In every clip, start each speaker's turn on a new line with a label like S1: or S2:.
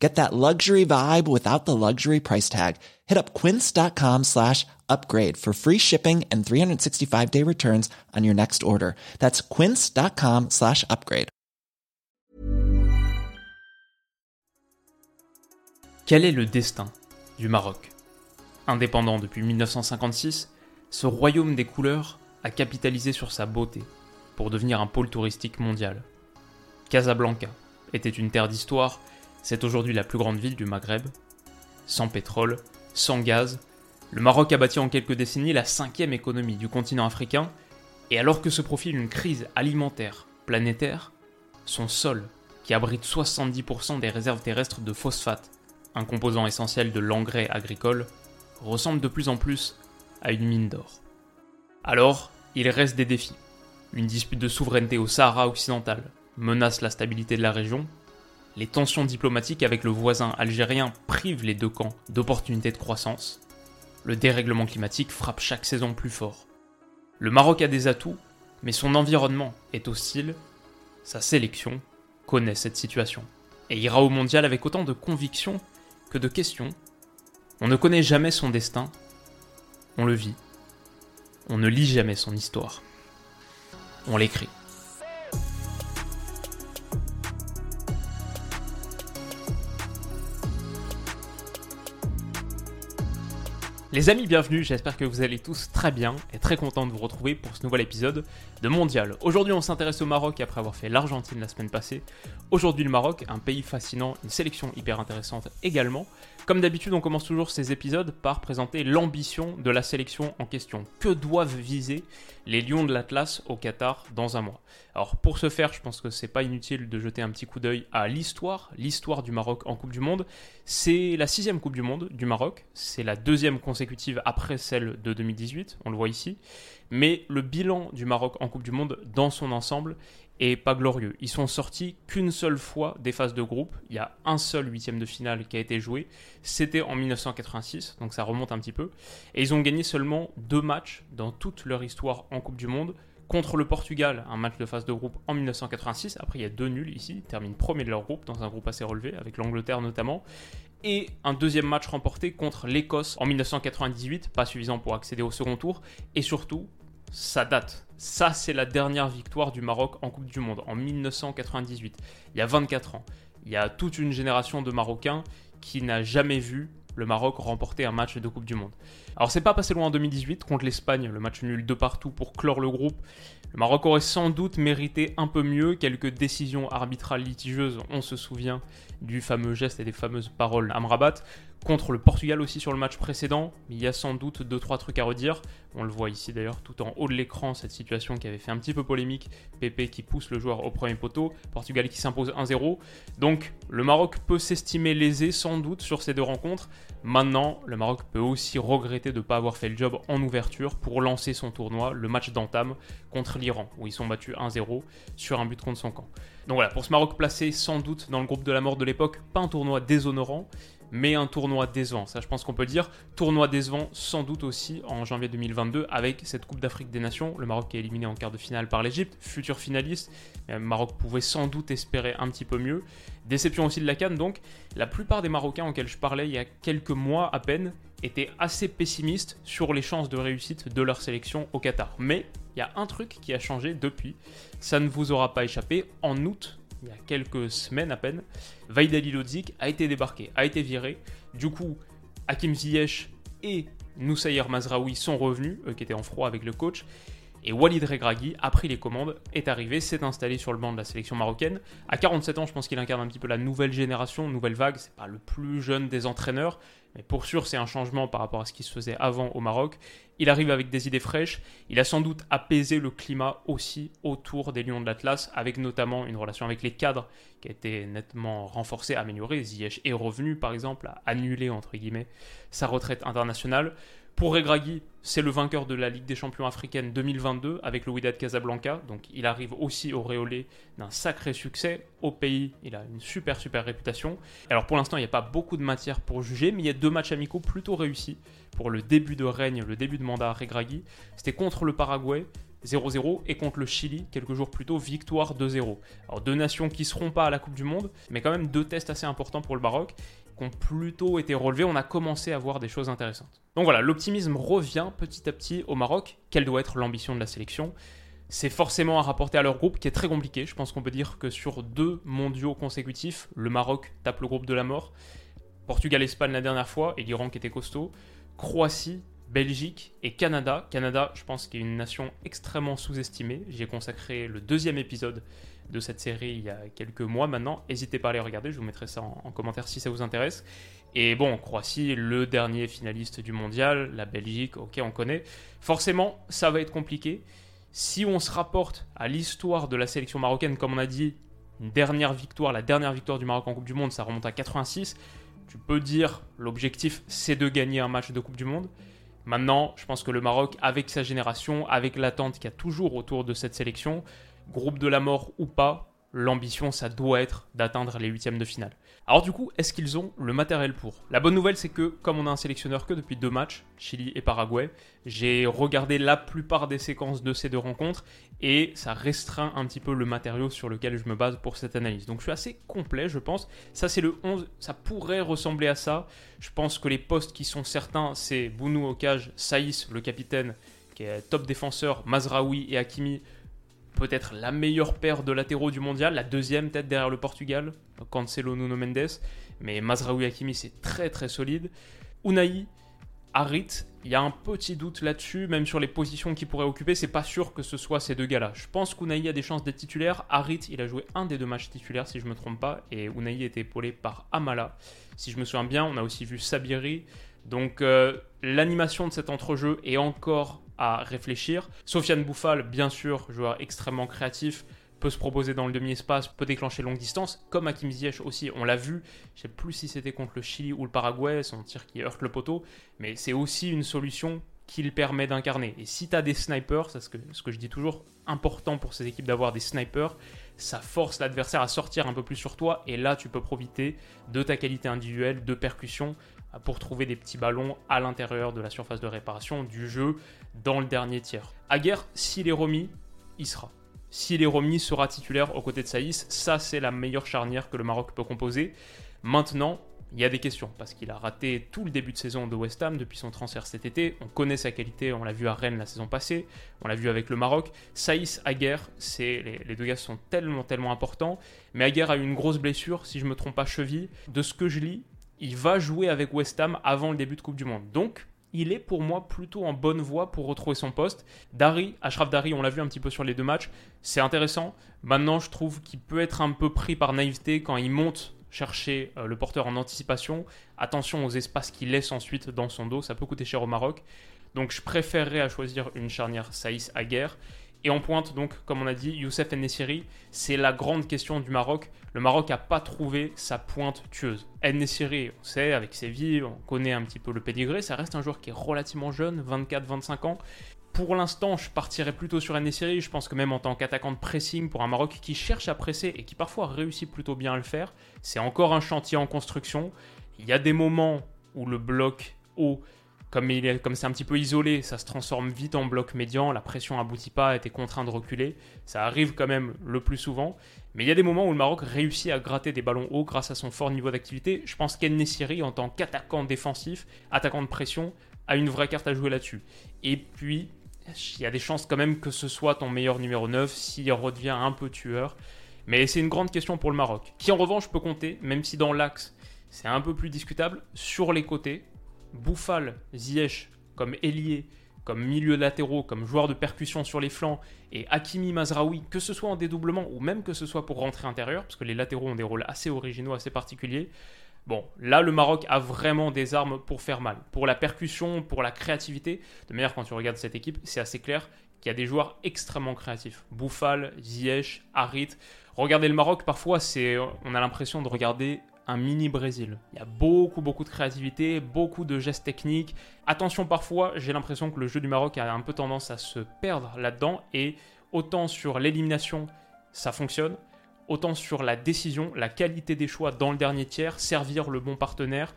S1: Get that luxury vibe without the luxury price tag. Hit up quince.com slash upgrade for free shipping and 365 day returns on your next order. That's quince.com slash upgrade.
S2: Quel est le destin du Maroc? Indépendant depuis 1956, ce royaume des couleurs a capitalisé sur sa beauté pour devenir un pôle touristique mondial. Casablanca était une terre d'histoire c'est aujourd'hui la plus grande ville du Maghreb. Sans pétrole, sans gaz, le Maroc a bâti en quelques décennies la cinquième économie du continent africain, et alors que se profile une crise alimentaire planétaire, son sol, qui abrite 70% des réserves terrestres de phosphate, un composant essentiel de l'engrais agricole, ressemble de plus en plus à une mine d'or. Alors, il reste des défis. Une dispute de souveraineté au Sahara occidental menace la stabilité de la région, les tensions diplomatiques avec le voisin algérien privent les deux camps d'opportunités de croissance. Le dérèglement climatique frappe chaque saison plus fort. Le Maroc a des atouts, mais son environnement est hostile. Sa sélection connaît cette situation et ira au mondial avec autant de conviction que de questions. On ne connaît jamais son destin, on le vit. On ne lit jamais son histoire. On l'écrit. Les amis, bienvenue, j'espère que vous allez tous très bien et très content de vous retrouver pour ce nouvel épisode de Mondial. Aujourd'hui on s'intéresse au Maroc après avoir fait l'Argentine la semaine passée. Aujourd'hui le Maroc, un pays fascinant, une sélection hyper intéressante également. Comme d'habitude on commence toujours ces épisodes par présenter l'ambition de la sélection en question. Que doivent viser les Lions de l'Atlas au Qatar dans un mois? Alors pour ce faire je pense que c'est pas inutile de jeter un petit coup d'œil à l'histoire, l'histoire du Maroc en Coupe du Monde. C'est la sixième Coupe du Monde du Maroc, c'est la deuxième après celle de 2018, on le voit ici. Mais le bilan du Maroc en Coupe du Monde dans son ensemble est pas glorieux. Ils sont sortis qu'une seule fois des phases de groupe. Il y a un seul huitième de finale qui a été joué. C'était en 1986, donc ça remonte un petit peu. Et ils ont gagné seulement deux matchs dans toute leur histoire en Coupe du Monde contre le Portugal, un match de phase de groupe en 1986. Après, il y a deux nuls ici. Ils terminent premier de leur groupe, dans un groupe assez relevé, avec l'Angleterre notamment. Et un deuxième match remporté contre l'Écosse en 1998, pas suffisant pour accéder au second tour. Et surtout, ça date. Ça, c'est la dernière victoire du Maroc en Coupe du Monde, en 1998. Il y a 24 ans. Il y a toute une génération de Marocains qui n'a jamais vu le Maroc remporter un match de Coupe du Monde. Alors c'est pas passé loin en 2018 contre l'Espagne, le match nul de partout pour clore le groupe. Le Maroc aurait sans doute mérité un peu mieux, quelques décisions arbitrales litigieuses, on se souvient du fameux geste et des fameuses paroles Amrabat. Contre le Portugal aussi sur le match précédent, il y a sans doute 2-3 trucs à redire. On le voit ici d'ailleurs tout en haut de l'écran, cette situation qui avait fait un petit peu polémique. Pépé qui pousse le joueur au premier poteau, Portugal qui s'impose 1-0. Donc le Maroc peut s'estimer lésé sans doute sur ces deux rencontres. Maintenant, le Maroc peut aussi regretter de ne pas avoir fait le job en ouverture pour lancer son tournoi, le match d'entame contre l'Iran, où ils sont battus 1-0 sur un but contre son camp. Donc voilà, pour ce Maroc placé sans doute dans le groupe de la mort de l'époque, pas un tournoi déshonorant, mais un tournoi décevant. Ça, je pense qu'on peut dire. Tournoi décevant, sans doute aussi en janvier 2022, avec cette Coupe d'Afrique des Nations. Le Maroc est éliminé en quart de finale par l'Egypte, futur finaliste. Le Maroc pouvait sans doute espérer un petit peu mieux. Déception aussi de la Cannes, donc. La plupart des Marocains auxquels je parlais il y a quelques mois à peine étaient assez pessimistes sur les chances de réussite de leur sélection au Qatar. Mais il y a un truc qui a changé depuis. Ça ne vous aura pas échappé. En août il y a quelques semaines à peine, Vaidali Lodzik a été débarqué, a été viré. Du coup, Hakim Ziyech et Noussaïr Mazraoui sont revenus, eux qui étaient en froid avec le coach. Et Walid Regragui a pris les commandes, est arrivé, s'est installé sur le banc de la sélection marocaine. À 47 ans, je pense qu'il incarne un petit peu la nouvelle génération, nouvelle vague. C'est pas le plus jeune des entraîneurs, mais pour sûr, c'est un changement par rapport à ce qui se faisait avant au Maroc. Il arrive avec des idées fraîches. Il a sans doute apaisé le climat aussi autour des Lions de l'Atlas, avec notamment une relation avec les cadres qui a été nettement renforcée, améliorée. Ziyech est revenu, par exemple, à annuler, entre guillemets, sa retraite internationale. Pour Regragui, c'est le vainqueur de la Ligue des champions africaine 2022 avec le Wydad Casablanca. Donc il arrive aussi au auréolé d'un sacré succès. Au pays, il a une super super réputation. Alors pour l'instant, il n'y a pas beaucoup de matière pour juger, mais il y a deux matchs amicaux plutôt réussis pour le début de règne, le début de mandat à. C'était contre le Paraguay. 0-0 et contre le Chili quelques jours plus tôt victoire 2-0. Alors deux nations qui seront pas à la Coupe du Monde, mais quand même deux tests assez importants pour le Maroc plutôt été relevés, on a commencé à voir des choses intéressantes. Donc voilà, l'optimisme revient petit à petit au Maroc. Quelle doit être l'ambition de la sélection? C'est forcément à rapporter à leur groupe qui est très compliqué. Je pense qu'on peut dire que sur deux mondiaux consécutifs, le Maroc tape le groupe de la mort. Portugal-Espagne la dernière fois et l'Iran qui était costaud. Croatie, Belgique et Canada. Canada, je pense, qu'il est une nation extrêmement sous-estimée. J'y ai consacré le deuxième épisode de cette série il y a quelques mois maintenant. N'hésitez pas à les regarder, je vous mettrai ça en, commentaire si ça vous intéresse. Et bon, Croatie, le dernier finaliste du mondial, la Belgique, ok, on connaît. Forcément, ça va être compliqué. Si on se rapporte à l'histoire de la sélection marocaine, comme on a dit, dernière victoire, la dernière victoire du Maroc en Coupe du Monde, ça remonte à 86. Tu peux dire l'objectif c'est de gagner un match de Coupe du Monde. Maintenant, je pense que le Maroc, avec sa génération, avec l'attente qu'il y a toujours autour de cette sélection, groupe de la mort ou pas, l'ambition, ça doit être d'atteindre les huitièmes de finale. Alors du coup, est-ce qu'ils ont le matériel pour? La bonne nouvelle, c'est que comme on a un sélectionneur que depuis deux matchs, Chili et Paraguay, j'ai regardé la plupart des séquences de ces deux rencontres et ça restreint un petit peu le matériau sur lequel je me base pour cette analyse. Donc je suis assez complet, je pense. Ça, c'est le 11, ça pourrait ressembler à ça. Je pense que les postes qui sont certains, c'est Bounou Okage, Saïs, le capitaine, qui est top défenseur, Mazraoui et Hakimi peut-être la meilleure paire de latéraux du mondial, la deuxième tête derrière le Portugal, Cancelo Nuno Mendes, mais Mazraoui Hakimi c'est très très solide. Unai, Harit, il y a un petit doute là-dessus, même sur les positions qu'il pourrait occuper, c'est pas sûr que ce soit ces deux gars-là. Je pense qu'Unai a des chances d'être titulaire. Harit, il a joué un des deux matchs titulaires si je me trompe pas, et Unai était épaulé par Amala. Si je me souviens bien, on a aussi vu Sabiri. Donc euh, l'animation de cet entrejeu est encore à réfléchir. Sofiane Bouffal, bien sûr, joueur extrêmement créatif, peut se proposer dans le demi-espace, peut déclencher longue distance, comme Hakim Ziyech aussi, on l'a vu, je sais plus si c'était contre le Chili ou le Paraguay, son tir qui heurte le poteau, mais c'est aussi une solution qu'il permet d'incarner. Et si tu as des snipers, c'est ce que, ce que je dis toujours, important pour ces équipes d'avoir des snipers, ça force l'adversaire à sortir un peu plus sur toi, et là tu peux profiter de ta qualité individuelle, de percussion, pour trouver des petits ballons à l'intérieur de la surface de réparation du jeu dans le dernier tiers. Aguerre, s'il est remis, il sera. S'il est remis, sera titulaire aux côtés de Saïs. Ça, c'est la meilleure charnière que le Maroc peut composer. Maintenant, il y a des questions parce qu'il a raté tout le début de saison de West Ham depuis son transfert cet été. On connaît sa qualité, on l'a vu à Rennes la saison passée, on l'a vu avec le Maroc. Saïs, Aguerre, c'est les, deux gars sont tellement tellement importants. Mais Aguerre a eu une grosse blessure, si je me trompe pas, cheville. De ce que je lis, il va jouer avec West Ham avant le début de Coupe du Monde. Donc, il est pour moi plutôt en bonne voie pour retrouver son poste. Dari, Ashraf Dari, on l'a vu un petit peu sur les deux matchs, c'est intéressant. Maintenant, je trouve qu'il peut être un peu pris par naïveté quand il monte chercher euh, le porteur en anticipation. Attention aux espaces qu'il laisse ensuite dans son dos, ça peut coûter cher au Maroc. Donc je préférerais choisir une charnière Saïs Aguerre. Et en pointe, donc, comme on a dit, Youssef Nessiri, c'est la grande question du Maroc. Le Maroc n'a pas trouvé sa pointe tueuse. Nessiri, on sait, avec Séville, on connaît un petit peu le pédigré, ça reste un joueur qui est relativement jeune, 24-25 ans. Pour l'instant, je partirais plutôt sur Nessiri. Je pense que même en tant qu'attaquant de pressing pour un Maroc qui cherche à presser et qui parfois réussit plutôt bien à le faire, c'est encore un chantier en construction. Il y a des moments où le bloc haut comme c'est un petit peu isolé, ça se transforme vite en bloc médian, la pression aboutit pas, été contraint de reculer. Ça arrive quand même le plus souvent. Mais il y a des moments où le Maroc réussit à gratter des ballons hauts grâce à son fort niveau d'activité. Je pense qu'En Nessiri, en tant qu'attaquant défensif, attaquant de pression, a une vraie carte à jouer là-dessus. Et puis, il y a des chances quand même que ce soit ton meilleur numéro 9 s'il redevient un peu tueur. Mais c'est une grande question pour le Maroc, qui en revanche peut compter, même si dans l'axe c'est un peu plus discutable, sur les côtés. Bouffal, Ziyech comme ailier, comme milieu latéraux, comme joueur de percussion sur les flancs, et Hakimi Mazraoui, que ce soit en dédoublement ou même que ce soit pour rentrer intérieur, parce que les latéraux ont des rôles assez originaux, assez particuliers. Bon, là, le Maroc a vraiment des armes pour faire mal. Pour la percussion, pour la créativité. De manière, quand tu regardes cette équipe, c'est assez clair qu'il y a des joueurs extrêmement créatifs. Bouffal, Ziyech, Harit. Regardez le Maroc, parfois, c'est, on a l'impression de regarder un mini Brésil. Il y a beaucoup, beaucoup de créativité, beaucoup de gestes techniques. Attention, parfois, j'ai l'impression que le jeu du Maroc a un peu tendance à se perdre là-dedans. Et autant sur l'élimination, ça fonctionne, autant sur la décision, la qualité des choix dans le dernier tiers, servir le bon partenaire,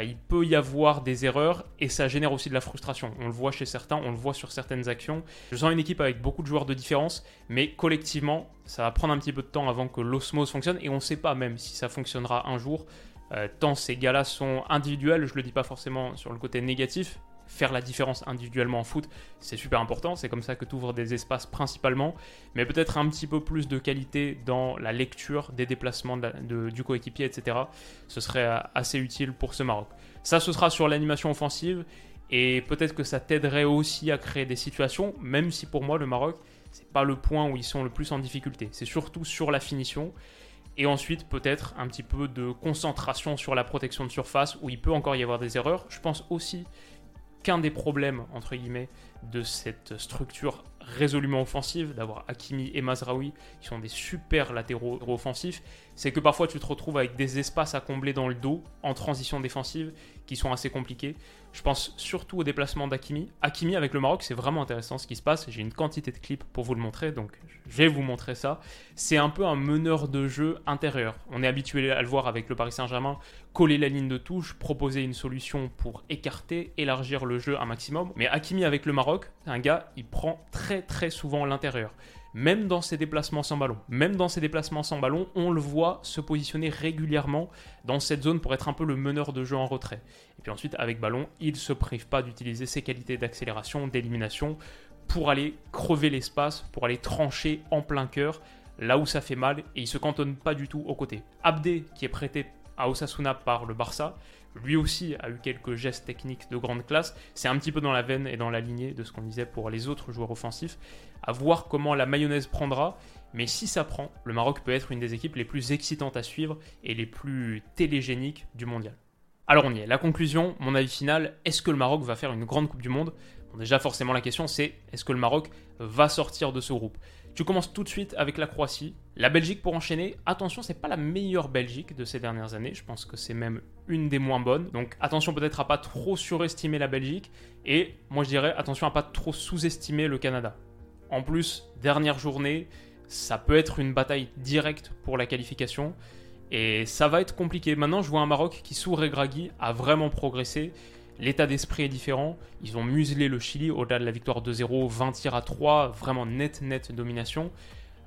S2: il peut y avoir des erreurs et ça génère aussi de la frustration. On le voit chez certains, on le voit sur certaines actions. Je sens une équipe avec beaucoup de joueurs de différence, mais collectivement, ça va prendre un petit peu de temps avant que l'osmose fonctionne et on ne sait pas même si ça fonctionnera un jour. Euh, tant ces gars-là sont individuels, je ne le dis pas forcément sur le côté négatif, faire la différence individuellement en foot, c'est super important. C'est comme ça que tu ouvres des espaces principalement. Mais peut-être un petit peu plus de qualité dans la lecture des déplacements du coéquipier, etc. Ce serait euh, assez utile pour ce Maroc. Ça, ce sera sur l'animation offensive. Et peut-être que ça t'aiderait aussi à créer des situations, même si pour moi, le Maroc, c'est pas le point où ils sont le plus en difficulté. C'est surtout sur la finition. Et ensuite, peut-être un petit peu de concentration sur la protection de surface, où il peut encore y avoir des erreurs. Je pense aussi qu'un des problèmes, entre guillemets, de cette structure résolument offensive, d'avoir Hakimi et Mazraoui, qui sont des super latéraux offensifs, c'est que parfois tu te retrouves avec des espaces à combler dans le dos, en transition défensive, qui sont assez compliqués. Je pense surtout au déplacement d'Akimi. Akimi avec le Maroc, c'est vraiment intéressant ce qui se passe. J'ai une quantité de clips pour vous le montrer, donc je vais vous montrer ça. C'est un peu un meneur de jeu intérieur. On est habitué à le voir avec le Paris Saint-Germain, coller la ligne de touche, proposer une solution pour écarter, élargir le jeu un maximum. Mais Akimi avec le Maroc, un gars, il prend très très souvent l'intérieur même dans ses déplacements sans ballon. Même dans ses déplacements sans ballon, on le voit se positionner régulièrement dans cette zone pour être un peu le meneur de jeu en retrait. Et puis ensuite, avec ballon, il ne se prive pas d'utiliser ses qualités d'accélération, d'élimination, pour aller crever l'espace, pour aller trancher en plein cœur, là où ça fait mal, et il se cantonne pas du tout au côté. Abdé, qui est prêté à Osasuna par le Barça, lui aussi a eu quelques gestes techniques de grande classe. C'est un petit peu dans la veine et dans la lignée de ce qu'on disait pour les autres joueurs offensifs. À voir comment la mayonnaise prendra. Mais si ça prend, le Maroc peut être une des équipes les plus excitantes à suivre et les plus télégéniques du mondial. Alors on y est. La conclusion, mon avis final, est-ce que le Maroc va faire une grande Coupe du Monde? Déjà forcément la question c'est est-ce que le Maroc va sortir de ce groupe? Tu commences tout de suite avec la Croatie. La Belgique pour enchaîner, attention, c'est pas la meilleure Belgique de ces dernières années. Je pense que c'est même une des moins bonnes. Donc attention peut-être à pas trop surestimer la Belgique. Et moi je dirais attention à pas trop sous-estimer le Canada. En plus, dernière journée, ça peut être une bataille directe pour la qualification. Et ça va être compliqué. Maintenant, je vois un Maroc qui, sous Regragui, a vraiment progressé. L'état d'esprit est différent. Ils ont muselé le Chili au-delà de la victoire 2-0, 20 tirs à 3, vraiment net, net domination.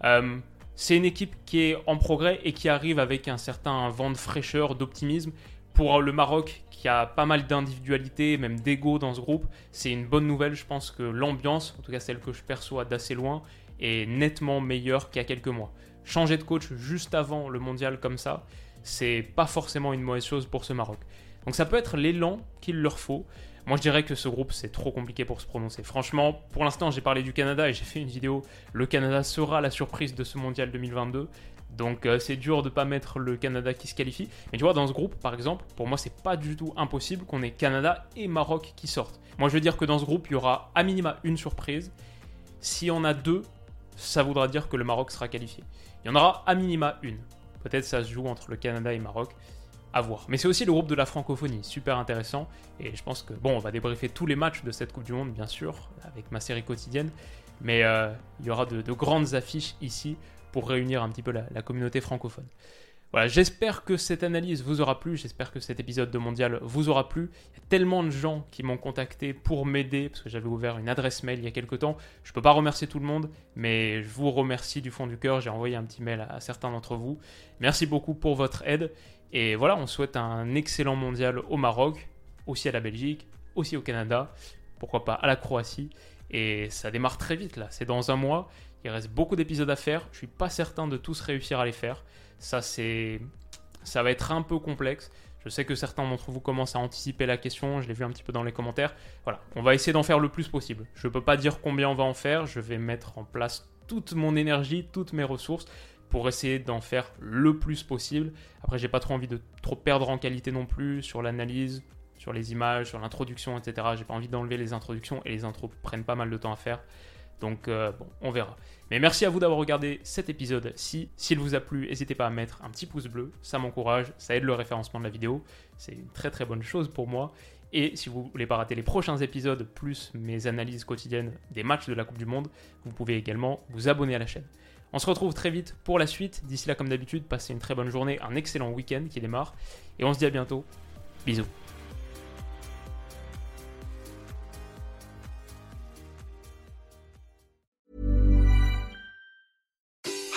S2: Euh, c'est une équipe qui est en progrès et qui arrive avec un certain vent de fraîcheur, d'optimisme. Pour le Maroc, qui a pas mal d'individualité, même d'ego dans ce groupe, c'est une bonne nouvelle. Je pense que l'ambiance, en tout cas celle que je perçois d'assez loin, est nettement meilleure qu'il y a quelques mois. Changer de coach juste avant le mondial comme ça, c'est pas forcément une mauvaise chose pour ce Maroc. Donc ça peut être l'élan qu'il leur faut. Moi je dirais que ce groupe c'est trop compliqué pour se prononcer. Franchement, pour l'instant j'ai parlé du Canada et j'ai fait une vidéo. Le Canada sera la surprise de ce mondial 2022. Donc euh, c'est dur de pas mettre le Canada qui se qualifie. Mais tu vois, dans ce groupe, par exemple, pour moi, c'est pas du tout impossible qu'on ait Canada et Maroc qui sortent. Moi, je veux dire que dans ce groupe, il y aura à minima une surprise. Si on a deux, ça voudra dire que le Maroc sera qualifié. Il y en aura à minima une. Peut-être ça se joue entre le Canada et Maroc Mais c'est aussi le groupe de la francophonie, super intéressant. Et je pense que, bon, on va débriefer tous les matchs de cette Coupe du Monde, bien sûr, avec ma série quotidienne. Mais euh, il y aura de, grandes affiches ici pour réunir un petit peu la, communauté francophone. Voilà, j'espère que cette analyse vous aura plu, j'espère que cet épisode de Mondial vous aura plu. Il y a tellement de gens qui m'ont contacté pour m'aider, parce que j'avais ouvert une adresse mail il y a quelques temps. Je ne peux pas remercier tout le monde, mais je vous remercie du fond du cœur. J'ai envoyé un petit mail à certains d'entre vous. Merci beaucoup pour votre aide. Et voilà, on souhaite un excellent mondial au Maroc, aussi à la Belgique, aussi au Canada, pourquoi pas à la Croatie. Et ça démarre très vite là, c'est dans un mois. Il reste beaucoup d'épisodes à faire. Je suis pas certain de tous réussir à les faire. Ça va être un peu complexe. Je sais que certains d'entre vous commencent à anticiper la question, je l'ai vu un petit peu dans les commentaires. Voilà, on va essayer d'en faire le plus possible. Je ne peux pas dire combien on va en faire, je vais mettre en place toute mon énergie, toutes mes ressources pour essayer d'en faire le plus possible. Après, j'ai pas trop envie de trop perdre en qualité non plus sur l'analyse, sur les images, sur l'introduction, etc. J'ai pas envie d'enlever les introductions et les intros prennent pas mal de temps à faire. Donc euh, bon, on verra. Mais merci à vous d'avoir regardé cet épisode-ci. S'il vous a plu, n'hésitez pas à mettre un petit pouce bleu, ça m'encourage, ça aide le référencement de la vidéo. C'est une très très bonne chose pour moi. Et si vous voulez pas rater les prochains épisodes, plus mes analyses quotidiennes des matchs de la Coupe du Monde, vous pouvez également vous abonner à la chaîne. On se retrouve très vite pour la suite. D'ici là, comme d'habitude, passez une très bonne journée, un excellent week-end qui démarre. Et on se dit à bientôt. Bisous.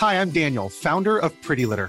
S3: Hi, I'm Daniel, founder of Pretty Litter.